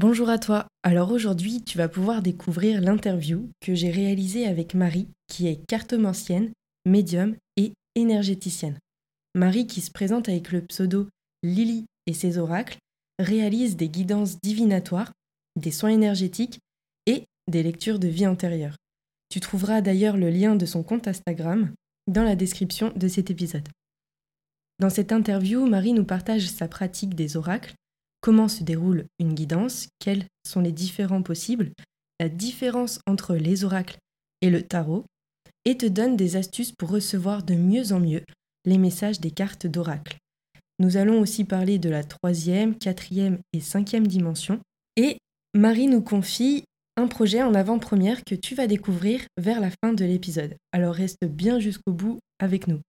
Bonjour à toi. Alors aujourd'hui, tu vas pouvoir découvrir l'interview que j'ai réalisée avec Marie, qui est cartomancienne, médium et énergéticienne. Marie, qui se présente avec le pseudo Lily et ses oracles, réalise des guidances divinatoires, des soins énergétiques et des lectures de vie antérieure. Tu trouveras d'ailleurs le lien de son compte Instagram dans la description de cet épisode. Dans cette interview, Marie nous partage sa pratique des oracles comment se déroule une guidance, quels sont les différents possibles, la différence entre les oracles et le tarot, et te donne des astuces pour recevoir de mieux en mieux les messages des cartes d'oracle. Nous allons aussi parler de la troisième, quatrième et cinquième dimension, et Marie nous confie un projet en avant-première que tu vas découvrir vers la fin de l'épisode. Alors reste bien jusqu'au bout avec nous.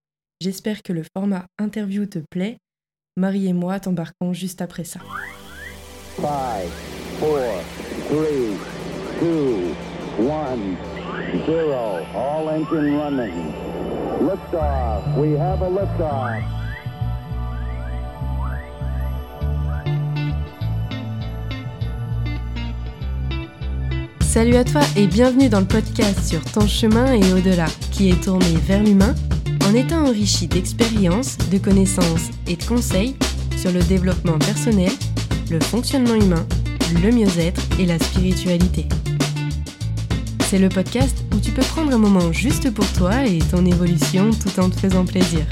J'espère que le format interview te plaît Marie et moi t'embarquons juste après ça. 5, 4, 3, 2, 1, 0. All engine running. Liftoff. We have a liftoff. Salut à toi et bienvenue dans le podcast sur ton chemin et au-delà, qui est tourné vers l'humain en étant enrichi d'expériences, de connaissances et de conseils sur le développement personnel, le fonctionnement humain, le mieux-être et la spiritualité. C'est le podcast où tu peux prendre un moment juste pour toi et ton évolution tout en te faisant plaisir.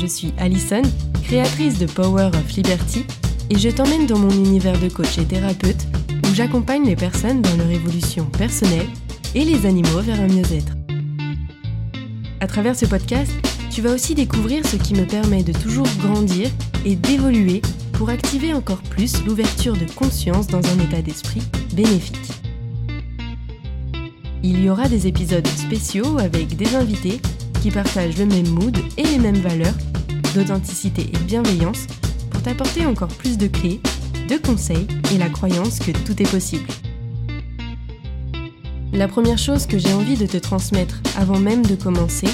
Je suis Alison, créatrice de Power of Liberty, et je t'emmène dans mon univers de coach et thérapeute où j'accompagne les personnes dans leur évolution personnelle et les animaux vers un mieux-être. À travers ce podcast, tu vas aussi découvrir ce qui me permet de toujours grandir et d'évoluer pour activer encore plus l'ouverture de conscience dans un état d'esprit bénéfique. Il y aura des épisodes spéciaux avec des invités qui partagent le même mood et les mêmes valeurs d'authenticité et bienveillance pour t'apporter encore plus de clés, de conseils et la croyance que tout est possible. La première chose que j'ai envie de te transmettre avant même de commencer,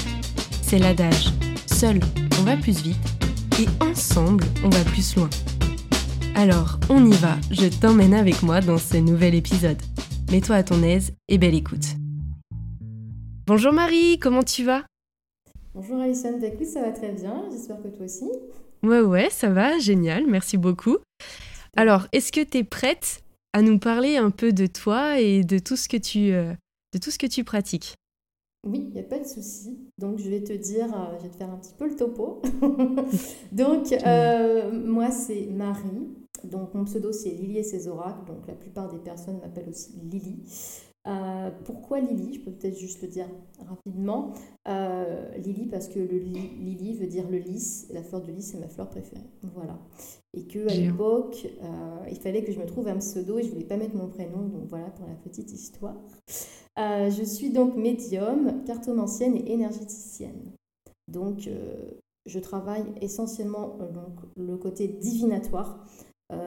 c'est l'adage. Seul, on va plus vite et ensemble, on va plus loin. Alors, on y va, je t'emmène avec moi dans ce nouvel épisode. Mets-toi à ton aise et belle écoute. Bonjour Marie, comment tu vas? Bonjour Alison, bah, écoute, ça va très bien, j'espère que toi aussi. Ouais, ouais, ça va, génial, merci beaucoup. Alors, est-ce que tu es prête à nous parler un peu de toi et de tout ce que tu, euh, de tout ce que tu pratiques. Oui, il n'y a pas de souci. Donc, je vais te dire, euh, je vais te faire un petit peu le topo. donc, euh, moi, c'est Marie. Donc, mon pseudo, c'est Lily et ses oracles. Donc, la plupart des personnes m'appellent aussi Lily. Euh, pourquoi Lily Je peux peut-être juste le dire rapidement. Euh, Lily parce que le lily veut dire le lys, la fleur de lys c'est ma fleur préférée. Voilà. Et que à l'époque, euh, il fallait que je me trouve un pseudo et je voulais pas mettre mon prénom, donc voilà pour la petite histoire. je suis donc médium, cartomancienne et énergéticienne. Donc je travaille essentiellement donc, le côté divinatoire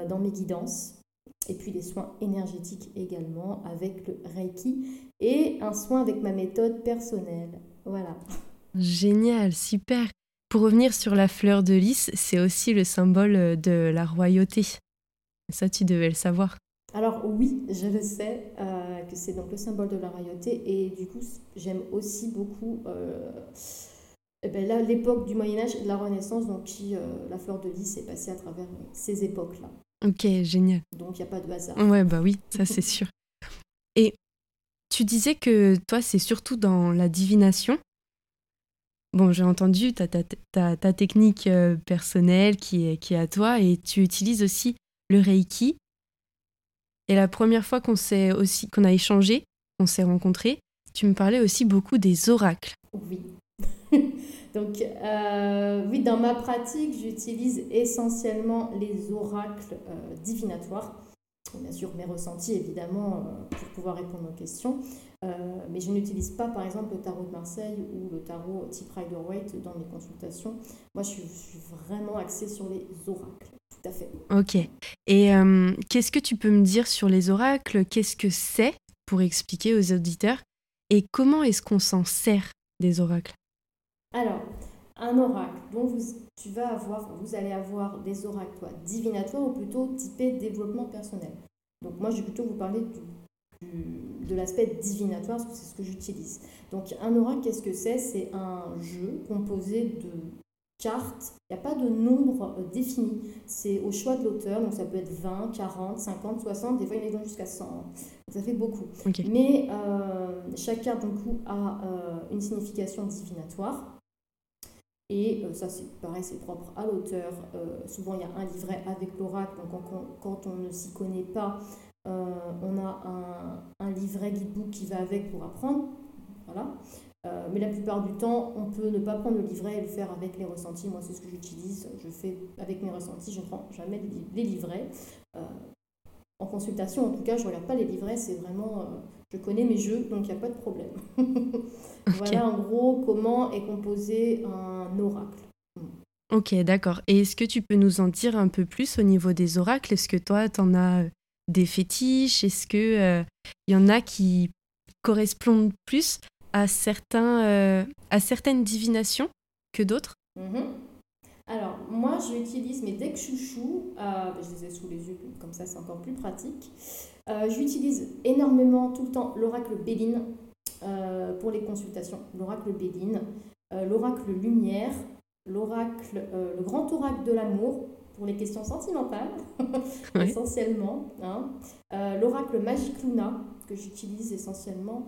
dans mes guidances et puis les soins énergétiques également avec le Reiki et un soin avec ma méthode personnelle. Voilà. Génial, super. Pour revenir sur la fleur de lys, c'est aussi le symbole de la royauté. Ça, tu devais le savoir. Alors oui, je le sais, euh, que c'est donc le symbole de la royauté. Et du coup, j'aime aussi beaucoup euh, eh ben là, l'époque du Moyen Âge et de la Renaissance, donc qui, euh, la fleur de lys est passée à travers ces époques-là. Ok, génial. Donc, il n'y a pas de hasard. Ouais, bah oui, ça c'est sûr. Et tu disais que toi, c'est surtout dans la divination. Bon, j'ai entendu ta, ta, ta, ta technique euh, personnelle qui est, qui est à toi et tu utilises aussi le Reiki. Et la première fois qu'on s'est aussi qu'on a échangé, qu'on s'est rencontrés, tu me parlais aussi beaucoup des oracles. Oui. Donc, euh, oui, dans ma pratique, j'utilise essentiellement les oracles euh, divinatoires. Bien sûr, mes ressentis, évidemment, euh, pour pouvoir répondre aux questions. mais je n'utilise pas, par exemple, le tarot de Marseille ou le tarot type Rider-Waite dans mes consultations. Moi, je suis, vraiment axée sur les oracles. Tout à fait. Ok. Et qu'est-ce que tu peux me dire sur les oracles? Qu'est-ce que c'est pour expliquer aux auditeurs? Et comment est-ce qu'on s'en sert des oracles? Alors, un oracle dont vous, tu vas avoir, vous allez avoir des oracles toi, divinatoires ou plutôt typés développement personnel. Donc moi, je vais plutôt vous parler du, de l'aspect divinatoire parce que c'est ce que j'utilise. Donc un oracle, qu'est-ce que c'est? C'est un jeu composé de cartes. Il n'y a pas de nombre euh, défini. C'est au choix de l'auteur. Donc ça peut être 20, 40, 50, 60. Des fois, il y en a jusqu'à 100. Donc ça fait beaucoup. Mais euh, chaque carte, du coup, a euh, une signification divinatoire. Et ça, c'est pareil, c'est propre à l'auteur. souvent, il y a un livret avec l'oracle. Donc, quand on, ne s'y connaît pas, on a un, un livret guidebook qui va avec pour apprendre. Voilà. Euh, mais la plupart du temps, on peut ne pas prendre le livret et le faire avec les ressentis. Moi, c'est ce que j'utilise. Je fais avec mes ressentis. Je ne prends jamais les livrets. Euh, en consultation, en tout cas, je ne regarde pas les livrets. C'est vraiment. Euh, je connais mes jeux, donc il n'y a pas de problème. Voilà en gros comment est composé un oracle. Ok, d'accord. Et est-ce que tu peux nous en dire un peu plus au niveau des oracles? Est-ce que toi, tu en as des fétiches? Est-ce qu'il il y en a qui correspondent plus à, certains, euh, à certaines divinations que d'autres? Mhm. Alors, moi, je utilise mes decks chouchou. Euh, je les ai sous les yeux, comme ça, c'est encore plus pratique. Euh, j'utilise énormément tout le temps l'oracle Béline pour les consultations. L'oracle Béline, l'oracle Lumière, l'oracle, le grand oracle de l'amour pour les questions sentimentales, essentiellement. Hein. l'oracle Magic Luna, que j'utilise essentiellement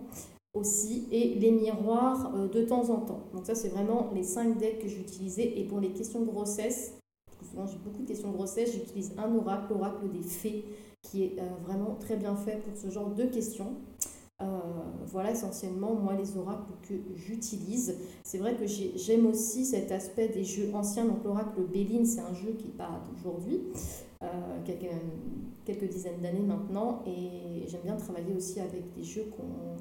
aussi et les miroirs euh, de temps en temps. Donc ça, c'est vraiment les cinq decks que j'utilisais. Et pour les questions de grossesse, parce que souvent j'ai beaucoup de questions de grossesse, j'utilise un oracle, l'oracle des fées, qui est euh, vraiment très bien fait pour ce genre de questions. Euh, voilà essentiellement moi les oracles que j'utilise. C'est vrai que j'aime aussi cet aspect des jeux anciens. Donc l'oracle Béline, c'est un jeu qui pas d'aujourd'hui, quelques, quelques dizaines d'années maintenant. Et j'aime bien travailler aussi avec des jeux qu'on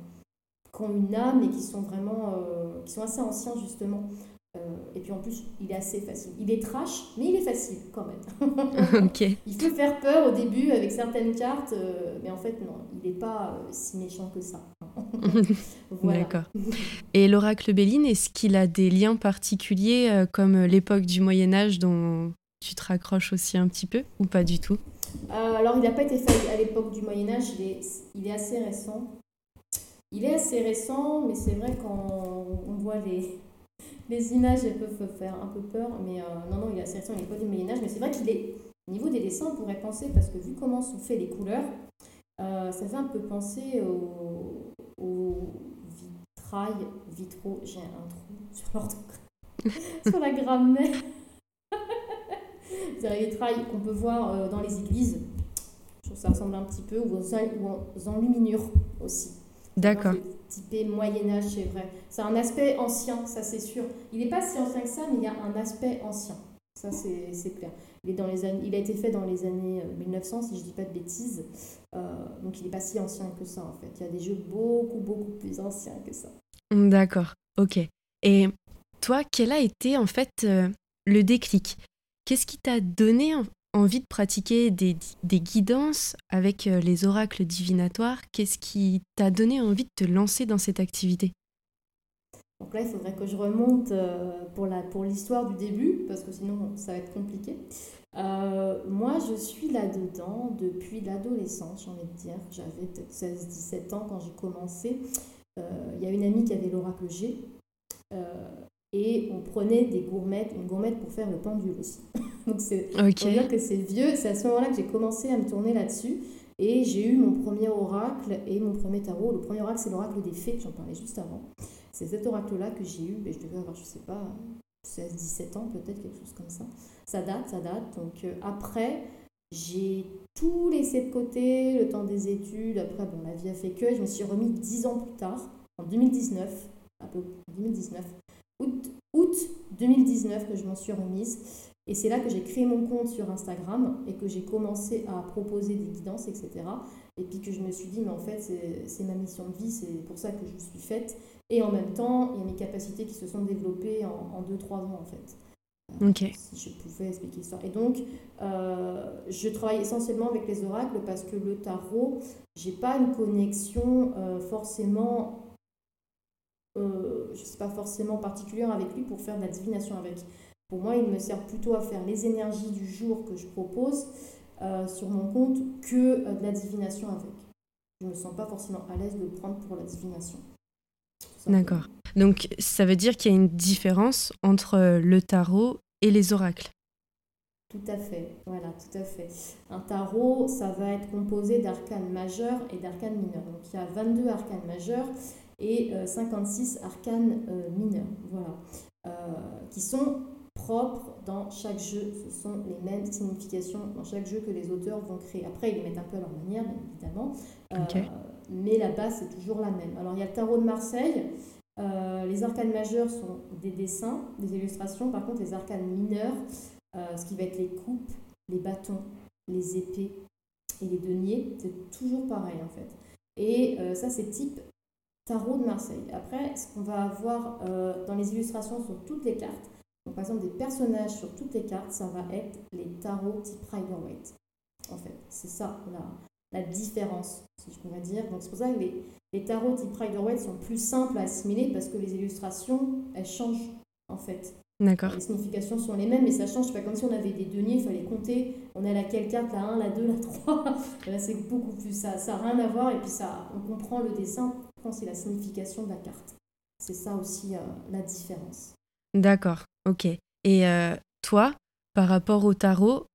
qui ont une âme et qui sont vraiment, euh, qui sont assez anciens justement. Euh, et puis en plus, il est assez facile. Il est trash, mais il est facile quand même. Il peut faire peur au début avec certaines cartes, euh, mais en fait non, il n'est pas si méchant que ça. D'accord. Et l'oracle Béline, est-ce qu'il a des liens particuliers comme l'époque du Moyen Âge dont tu te raccroches aussi un petit peu ou pas du tout? Alors il n'a pas été fait à l'époque du Moyen Âge, il est, il est assez récent. Il est assez récent, mais c'est vrai quand on voit les, les images, elles peuvent faire un peu peur. Mais euh, non, non, il est assez récent, il n'est pas du Moyen-Âge. Mais c'est vrai qu'il est, au niveau des dessins, on pourrait penser, parce que vu comment sont faites les couleurs, euh, ça fait un peu penser au, au vitrail, vitraux. J'ai un trou sur l'orthographe, sur la grammaire. c'est les vitrails qu'on peut voir euh, dans les églises. Je trouve que ça ressemble un petit peu, aux enluminures aussi. D'accord. Typé Moyen-Âge, c'est vrai. C'est un aspect ancien, ça c'est sûr. Il n'est pas si ancien que ça, mais il y a un aspect ancien. Ça c'est clair. Il, est dans les années, il a été fait dans les années 1900, euh, si je ne dis pas de bêtises. Euh, donc il n'est pas si ancien que ça en fait. Il y a des jeux beaucoup, beaucoup plus anciens que ça. D'accord, ok. Et toi, quel a été en fait euh, le déclic? Qu'est-ce qui t'a donné envie de pratiquer des, guidances avec euh, les oracles divinatoires Qu'est-ce qui t'a donné envie de te lancer dans cette activité? Donc là, il faudrait que je remonte euh, pour l'histoire du début, parce que sinon, ça va être compliqué. Euh, moi, je suis là-dedans depuis l'adolescence, j'ai envie de dire. J'avais peut-être 16-17 ans quand j'ai commencé. Il y a une amie qui avait l'oracle G. et on prenait des gourmettes, une gourmette pour faire le pendule aussi. Donc c'est dire que c'est vieux. C'est à ce moment-là que j'ai commencé à me tourner là-dessus. Et j'ai eu mon premier oracle et mon premier tarot. Le premier oracle, c'est l'oracle des fées, j'en parlais juste avant. C'est cet oracle-là que j'ai eu, mais je devais avoir, je sais pas, 16, 17 ans peut-être, quelque chose comme ça. Ça date, ça date. Donc euh, après, j'ai tout laissé de côté, le temps des études. Après, bon, la vie a fait que. Je me suis remis 10 ans plus tard, en 2019, un peu 2019, août, août 2019 que je m'en suis remise. Et c'est là que j'ai créé mon compte sur Instagram et que j'ai commencé à proposer des guidances, etc. Et puis que je me suis dit, mais en fait, c'est ma mission de vie, c'est pour ça que je suis faite. Et en même temps, il y a mes capacités qui se sont développées en 2-3 ans, en fait. Euh, ok. Si je pouvais expliquer ça. Et donc, euh, je travaille essentiellement avec les oracles parce que le tarot, j'ai pas une connexion euh, forcément je ne suis pas forcément particulière avec lui pour faire de la divination avec. Pour moi, il me sert plutôt à faire les énergies du jour que je propose sur mon compte que de la divination avec. Je ne me sens pas forcément à l'aise de le prendre pour la divination. D'accord. Donc ça veut dire qu'il y a une différence entre le tarot et les oracles. Tout à fait, voilà, tout à fait. Un tarot, ça va être composé d'arcanes majeurs et d'arcanes mineurs. Donc il y a 22 arcanes majeurs et 56 euh, arcanes euh, mineurs, voilà, euh, qui sont propres dans chaque jeu. Ce sont les mêmes significations dans chaque jeu que les auteurs vont créer. Après, ils les mettent un peu à leur manière, bien évidemment, mais la base c'est toujours la même. Alors il y a le tarot de Marseille. les arcanes majeurs sont des dessins, des illustrations. Par contre, les arcanes mineurs, euh, ce qui va être les coupes, les bâtons, les épées et les deniers. C'est toujours pareil en fait. Et euh, ça, c'est type tarot de Marseille. Après, ce qu'on va avoir euh, dans les illustrations sur toutes les cartes, donc par exemple des personnages sur toutes les cartes, ça va être les tarots type Rider-Waite. En fait, c'est ça la, la, différence, si je pourrais dire. Donc c'est pour ça que les, les tarots type Rider-Waite sont plus simples à assimiler parce que les illustrations, elles changent en fait. D'accord. Les significations sont les mêmes, mais ça change. pas comme si on avait des deniers, il fallait compter. On a laquelle carte, la 1, la 2, la 3. Là, c'est beaucoup plus. Ça n'a rien à voir. Et puis, ça, on comprend le dessin, quand c'est la signification de la carte. C'est ça aussi euh, la différence. D'accord, ok. Et euh, toi, par rapport au tarot,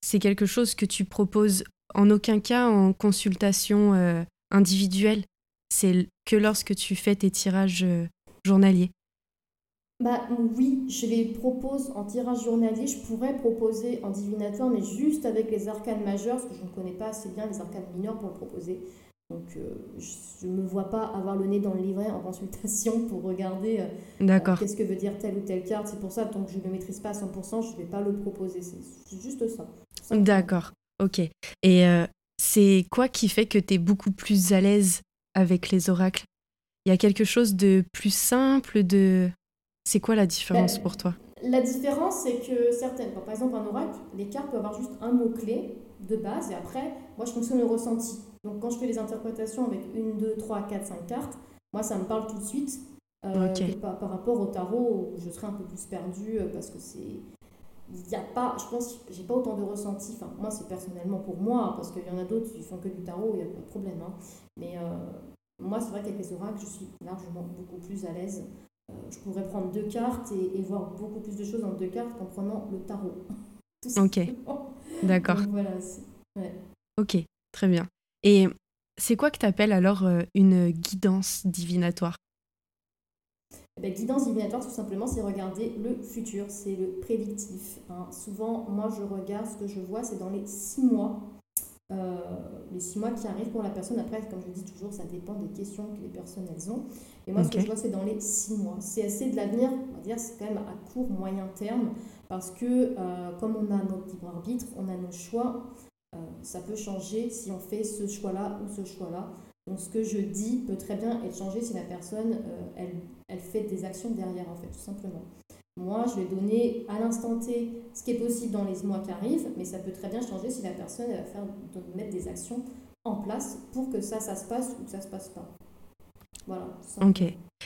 c'est quelque chose que tu proposes en aucun cas en consultation euh, individuelle? C'est que lorsque tu fais tes tirages journaliers? Bah oui, je les propose en tirage journalier. Je pourrais proposer en divinatoire, mais juste avec les arcanes majeures, parce que je ne connais pas assez bien les arcanes mineurs pour le proposer. Donc euh, je ne me vois pas avoir le nez dans le livret en consultation pour regarder euh, euh, qu'est-ce que veut dire telle ou telle carte. C'est pour ça, tant que je ne le maîtrise pas à 100%, je ne vais pas le proposer. C'est juste ça. D'accord, ok. Et c'est quoi qui fait que tu es beaucoup plus à l'aise avec les oracles? Il y a quelque chose de plus simple, de... C'est quoi la différence pour toi? La différence, c'est que certaines, par exemple un oracle, les cartes peuvent avoir juste un mot-clé de base et après, moi je fonctionne au ressenti. Donc quand je fais les interprétations avec une, deux, trois, quatre, cinq cartes, moi ça me parle tout de suite. Euh, par, rapport au tarot, je serais un peu plus perdue euh, parce que c'est. Il n'y a pas, je pense, j'ai pas autant de ressenti. Enfin, moi, c'est personnellement pour moi, hein, parce qu'il y en a d'autres qui font que du tarot, il n'y a pas de problème. Hein. Mais euh, moi, c'est vrai qu'avec les oracles, je suis largement beaucoup plus à l'aise euh, je pourrais prendre deux cartes et, voir beaucoup plus de choses dans deux cartes qu'en prenant le tarot. ok. D'accord. Voilà, Ok, très bien. Et c'est quoi que tu appelles alors euh, une guidance divinatoire? Eh ben, guidance divinatoire, tout simplement, c'est regarder le futur, c'est le prédictif. Hein. Souvent, moi, je regarde ce que je vois, c'est dans les six mois euh, les six mois qui arrivent pour la personne. Après, comme je dis toujours, ça dépend des questions que les personnes elles ont. Et moi, ce que je vois, c'est dans les six mois. C'est assez de l'avenir, on va dire, c'est quand même à court, moyen terme, parce que euh, comme on a notre libre arbitre, on a nos choix, ça peut changer si on fait ce choix-là ou ce choix-là. Donc, ce que je dis peut très bien être changé si la personne, elle, elle fait des actions derrière, en fait, tout simplement. Moi, je vais donner à l'instant T ce qui est possible dans les mois qui arrivent, mais ça peut très bien changer si la personne va faire, mettre des actions en place pour que ça, ça se passe ou que ça se passe pas. Voilà. Ok.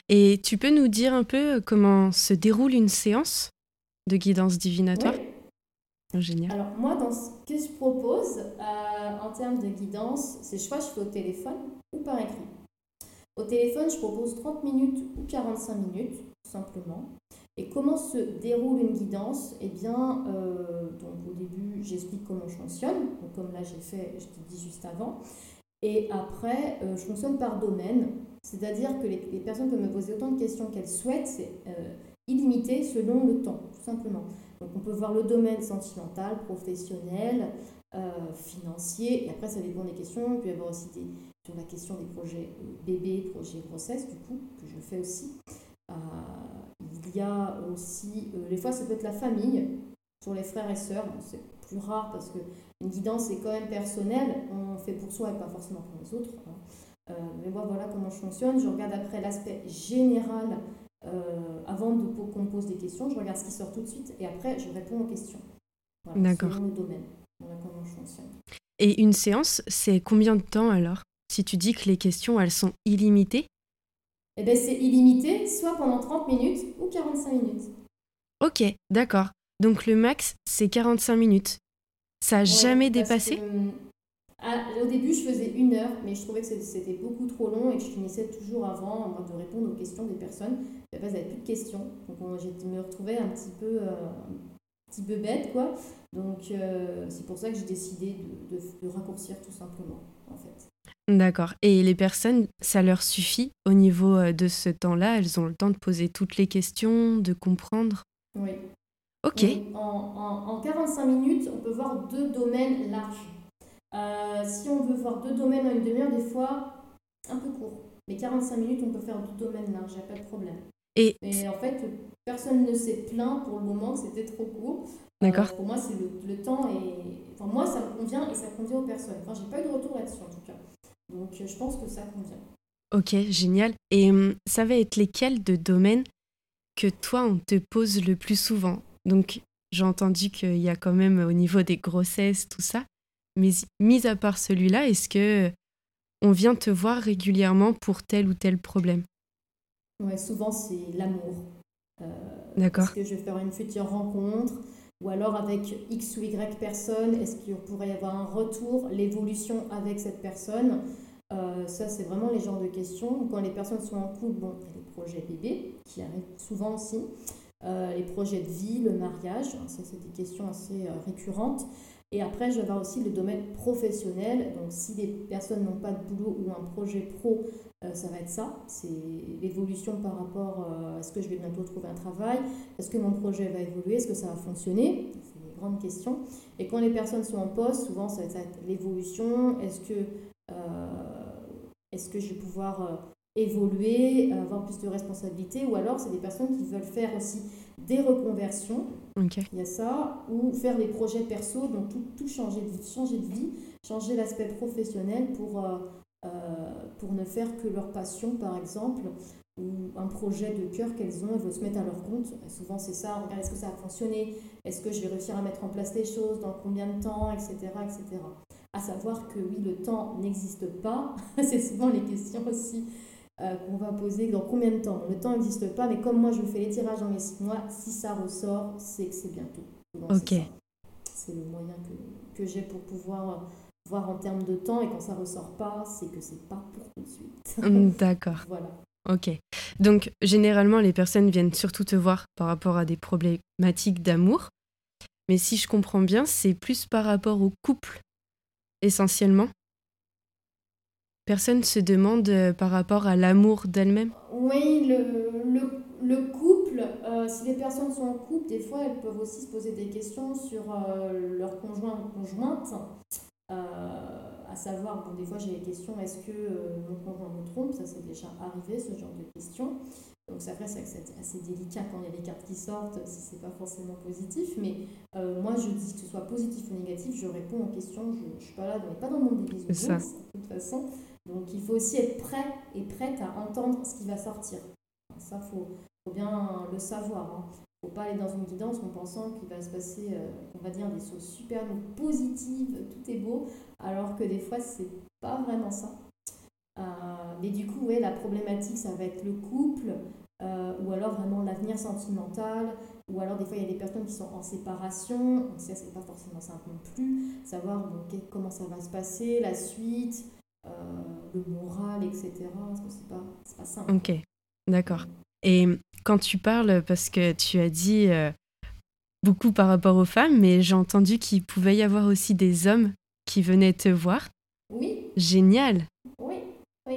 Et tu peux nous dire un peu comment se déroule une séance de guidance divinatoire? Génial. Alors moi, dans ce que je propose euh, en termes de guidance, c'est soit je fais au téléphone ou par écrit. Au téléphone, je propose 30 minutes ou 45 minutes, tout simplement. Et comment se déroule une guidance? Eh bien, euh, donc au début, j'explique comment je fonctionne, comme là j'ai fait, je te dis juste avant. Et après, euh, je fonctionne par domaine, c'est-à-dire que les, personnes peuvent me poser autant de questions qu'elles souhaitent, c'est illimité selon le temps, tout simplement. Donc on peut voir le domaine sentimental, professionnel, financier, et après ça dépend des questions. Il y avoir aussi des, sur la question des projets bébés, projets grossesse, du coup, que je fais aussi. Il y a aussi, euh, des fois ça peut être la famille, sur les frères et sœurs, c'est plus rare parce que une guidance est quand même personnelle, on fait pour soi et pas forcément pour les autres. Hein. Euh, mais voilà comment je fonctionne, je regarde après l'aspect général euh, avant de qu'on pose des questions, je regarde ce qui sort tout de suite et après je réponds aux questions. D'accord. Selon le domaine. Voilà comment je fonctionne. Et une séance, c'est combien de temps alors? Si tu dis que les questions, elles sont illimitées? Eh ben, c'est illimité, soit pendant 30 minutes ou 45 minutes. Ok, d'accord. Donc le max, c'est 45 minutes. Ça n'a jamais dépassé? Au début, je faisais une heure, mais je trouvais que c'était beaucoup trop long et que je finissais toujours avant de répondre aux questions des personnes. Et après, plus de questions. Donc, je me retrouvais un petit peu, euh, un petit peu bête, quoi. Donc, euh, c'est pour ça que j'ai décidé de, de, raccourcir tout simplement, en fait. D'accord. Et les personnes, ça leur suffit au niveau euh, de ce temps-là? Elles ont le temps de poser toutes les questions, de comprendre? Oui. Ok. En, en, 45 minutes, on peut voir deux domaines larges. Euh, si on veut voir deux domaines en une demi-heure, des fois, un peu court. Mais 45 minutes, on peut faire deux domaines larges, il n'y a pas de problème. Et Mais en fait, personne ne s'est plaint pour le moment que c'était trop court. D'accord. pour moi, c'est le, temps et. Enfin, moi, ça me convient et ça convient aux personnes. Enfin, j'ai pas eu de retour là-dessus en tout cas. Donc euh, je pense que ça convient. Ok, génial. Et hum, ça va être lesquels de domaines que toi, on te pose le plus souvent? Donc j'ai entendu qu'il y a quand même au niveau des grossesses, tout ça. Mais mis à part celui-là, est-ce que on vient te voir régulièrement pour tel ou tel problème? Ouais, souvent c'est l'amour. Euh, D'accord. Est-ce que je vais faire une future rencontre? Ou alors avec X ou Y personne, est-ce qu'il pourrait y avoir un retour, l'évolution avec cette personne? Euh, ça, c'est vraiment les genres de questions. Quand les personnes sont en couple, bon, il y a les projets bébés qui arrivent souvent aussi. Euh, les projets de vie, le mariage, ça c'est des questions assez récurrentes. Et après, je vais avoir aussi le domaine professionnel. Donc, si les personnes n'ont pas de boulot ou un projet pro, ça va être ça. C'est l'évolution par rapport à est-ce que je vais bientôt trouver un travail Est-ce que mon projet va évoluer? Est-ce que ça va fonctionner? C'est des grandes questions. Et quand les personnes sont en poste, souvent, ça va être l'évolution. Est-ce que est-ce que je vais pouvoir euh, évoluer, euh, avoir plus de responsabilités? Ou alors, c'est des personnes qui veulent faire aussi des reconversions. Il y a ça. Ou faire des projets perso, donc tout, tout changer, de, changer de vie, changer l'aspect professionnel pour, euh, pour ne faire que leur passion, par exemple, ou un projet de cœur qu'elles ont, elles veulent se mettre à leur compte. souvent, c'est ça. Regarde, est-ce que ça a fonctionné? Est-ce que je vais réussir à mettre en place les choses? Dans combien de temps? Etc. etc à savoir que oui, le temps n'existe pas. c'est souvent les questions aussi euh, qu'on va poser. Dans combien de temps? Le temps n'existe pas, mais comme moi je fais les tirages dans les six mois, si ça ressort, c'est que c'est bientôt. ok. C'est le moyen que, que j'ai pour pouvoir voir en termes de temps, et quand ça ressort pas, c'est que c'est pas pour tout de suite. Hum, d'accord. voilà. Ok. Donc, généralement, les personnes viennent surtout te voir par rapport à des problématiques d'amour. Mais si je comprends bien, c'est plus par rapport au couple essentiellement? Personne se demande euh, par rapport à l'amour d'elle-même? Oui, le, le, couple, euh, si les personnes sont en couple, des fois elles peuvent aussi se poser des questions sur euh, leur conjoint ou conjointe. à savoir, bon, des fois j'ai les questions est-ce que mon conjoint me trompe? Ça c'est déjà arrivé, ce genre de questions. Donc après, c'est assez délicat quand il y a des cartes qui sortent, si c'est pas forcément positif. Mais euh, moi, je dis que ce soit positif ou négatif, je réponds aux questions. Je ne suis pas là, on n'est pas dans le monde des bisounours, de toute façon. Donc il faut aussi être prêt et prête à entendre ce qui va sortir. Ça, il faut, faut, bien le savoir. Il hein. ne faut pas aller dans une guidance en pensant qu'il va se passer, euh, on va dire, des choses super positives, tout est beau, alors que des fois, c'est pas vraiment ça. Euh, mais du coup, ouais, la problématique, ça va être le couple, euh, ou alors vraiment l'avenir sentimental, ou alors des fois il y a des personnes qui sont en séparation, donc ça c'est pas forcément simple non plus, savoir comment ça va se passer, la suite, le moral, etc. C'est pas, pas simple. Ok, d'accord. Et quand tu parles, parce que tu as dit beaucoup par rapport aux femmes, mais j'ai entendu qu'il pouvait y avoir aussi des hommes qui venaient te voir. Oui. Génial. Oui. Oui.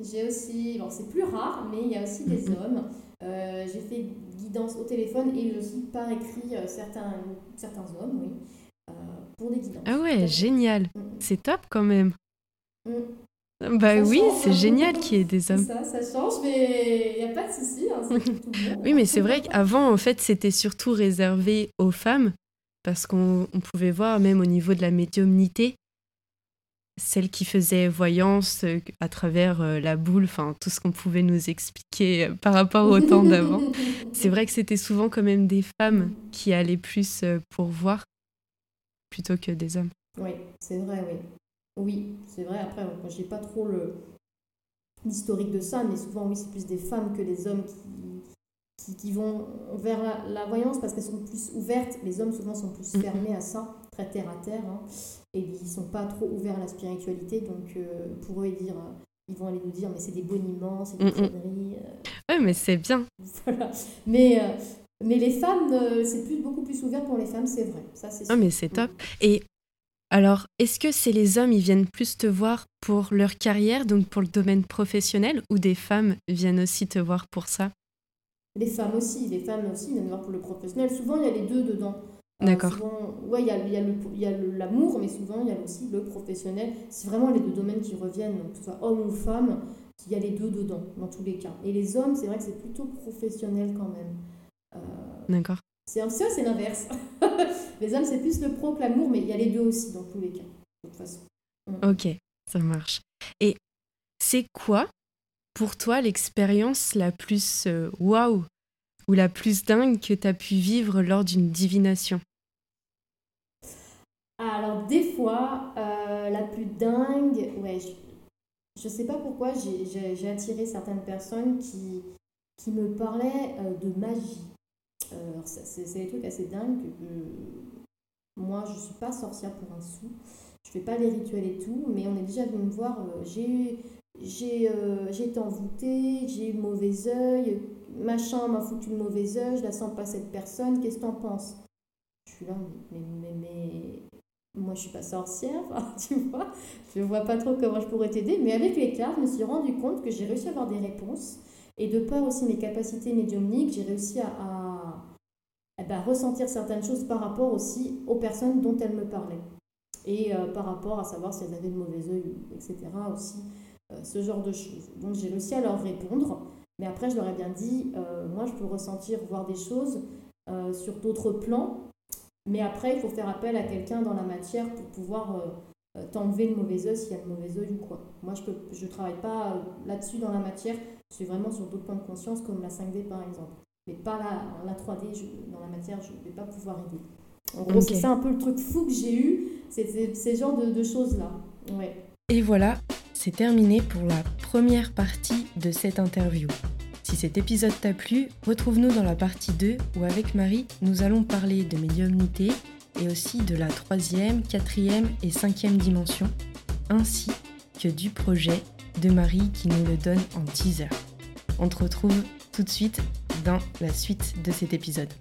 J'ai aussi, bon, c'est plus rare, mais il y a aussi des mhm. hommes. Euh, j'ai fait guidance au téléphone et aussi par écrit euh, certains, certains hommes, oui, euh, pour des guidances. Ah ouais, génial. Mm, mm. C'est top quand même. Mm. Bah oui, c'est génial qu'il y ait des hommes. Ça, ça change, mais il n'y a pas de souci. Hein, oui, mais c'est vrai qu'avant, en fait, c'était surtout réservé aux femmes parce qu'on pouvait voir même au niveau de la médiumnité celle qui faisait voyance euh, à travers euh, la boule, enfin tout ce qu'on pouvait nous expliquer euh, par rapport au temps d'avant. C'est vrai que c'était souvent quand même des femmes qui allaient plus pour voir plutôt que des hommes. Oui, c'est vrai, oui. Oui, c'est vrai. Après, moi, j'ai pas trop le l'historique de ça, mais souvent, oui, c'est plus des femmes que les hommes qui, qui, vont vers la, voyance parce qu'elles sont plus ouvertes. Les hommes, souvent, sont plus mm. fermés à ça, très terre à terre. Hein, et ils sont pas trop ouverts à la spiritualité. Donc, euh, pour eux, ils, dire, ils vont aller nous dire, mais c'est des boniments, c'est des mm, conneries. Ouais, mais c'est bien. voilà. Mais. mais les femmes, c'est plus, beaucoup plus ouvert pour les femmes, c'est vrai. Ça, c'est ah, mais c'est top. Et alors, est-ce que c'est les hommes, ils viennent plus te voir pour leur carrière, donc pour le domaine professionnel, ou des femmes viennent aussi te voir pour ça? Les femmes aussi, les femmes aussi viennent voir pour le professionnel. Souvent, il y a les deux dedans. Euh, D'accord. ouais, il y a, y a l'amour, mais souvent, il y a aussi le professionnel. C'est vraiment les deux domaines qui reviennent, donc que ce soit homme ou femme, il y a les deux dedans, dans tous les cas. Et les hommes, c'est vrai que c'est plutôt professionnel quand même. Euh, D'accord. C'est c'est l'inverse. les hommes, c'est plus le pro que l'amour, mais il y a les deux aussi dans tous les cas, de toute façon. Mm. Ok, ça marche. Et c'est quoi, pour toi, l'expérience la plus euh, waouh ou la plus dingue que tu as pu vivre lors d'une divination? Alors, des fois, euh, la plus dingue, ouais, je ne sais pas pourquoi j'ai attiré certaines personnes qui, qui me parlaient euh, de magie. Euh, c'est des trucs assez dingues que moi, je ne suis pas sorcière pour un sou. Je fais pas les rituels et tout, mais on est déjà venu me voir. Euh, j'ai j'ai euh, été envoûtée, j'ai eu mauvais œil, machin m'a foutu le mauvais œil, je la sens pas cette personne, qu'est-ce que t'en penses? Je suis là, mais, mais, mais, moi je suis pas sorcière, tu vois, je vois pas trop comment je pourrais t'aider, mais avec les cartes, je me suis rendu compte que j'ai réussi à avoir des réponses, et de par aussi mes capacités médiumniques, j'ai réussi à eh ben, ressentir certaines choses par rapport aussi aux personnes dont elles me parlaient. Et euh, par rapport à savoir si elles avaient de mauvais oeil, etc. aussi, euh, ce genre de choses. Donc j'ai réussi à leur répondre, mais après je leur ai bien dit, euh, moi je peux ressentir, voir des choses sur d'autres plans, mais après il faut faire appel à quelqu'un dans la matière pour pouvoir t'enlever le mauvais oeil s'il y a le mauvais oeil ou quoi. Moi je ne travaille pas là-dessus dans la matière, je suis vraiment sur d'autres plans de conscience comme la 5D par exemple mais pas la, la 3D, dans la matière, je ne vais pas pouvoir aider. En gros, c'est ça un peu le truc fou que j'ai eu, c'est ces genres de, de choses-là. Ouais. Et voilà, c'est terminé pour la première partie de cette interview. Si cet épisode t'a plu, retrouve-nous dans la partie 2 où avec Marie, nous allons parler de médiumnité et aussi de la troisième, quatrième et cinquième dimension, ainsi que du projet de Marie qui nous le donne en teaser. On te retrouve tout de suite dans la suite de cet épisode.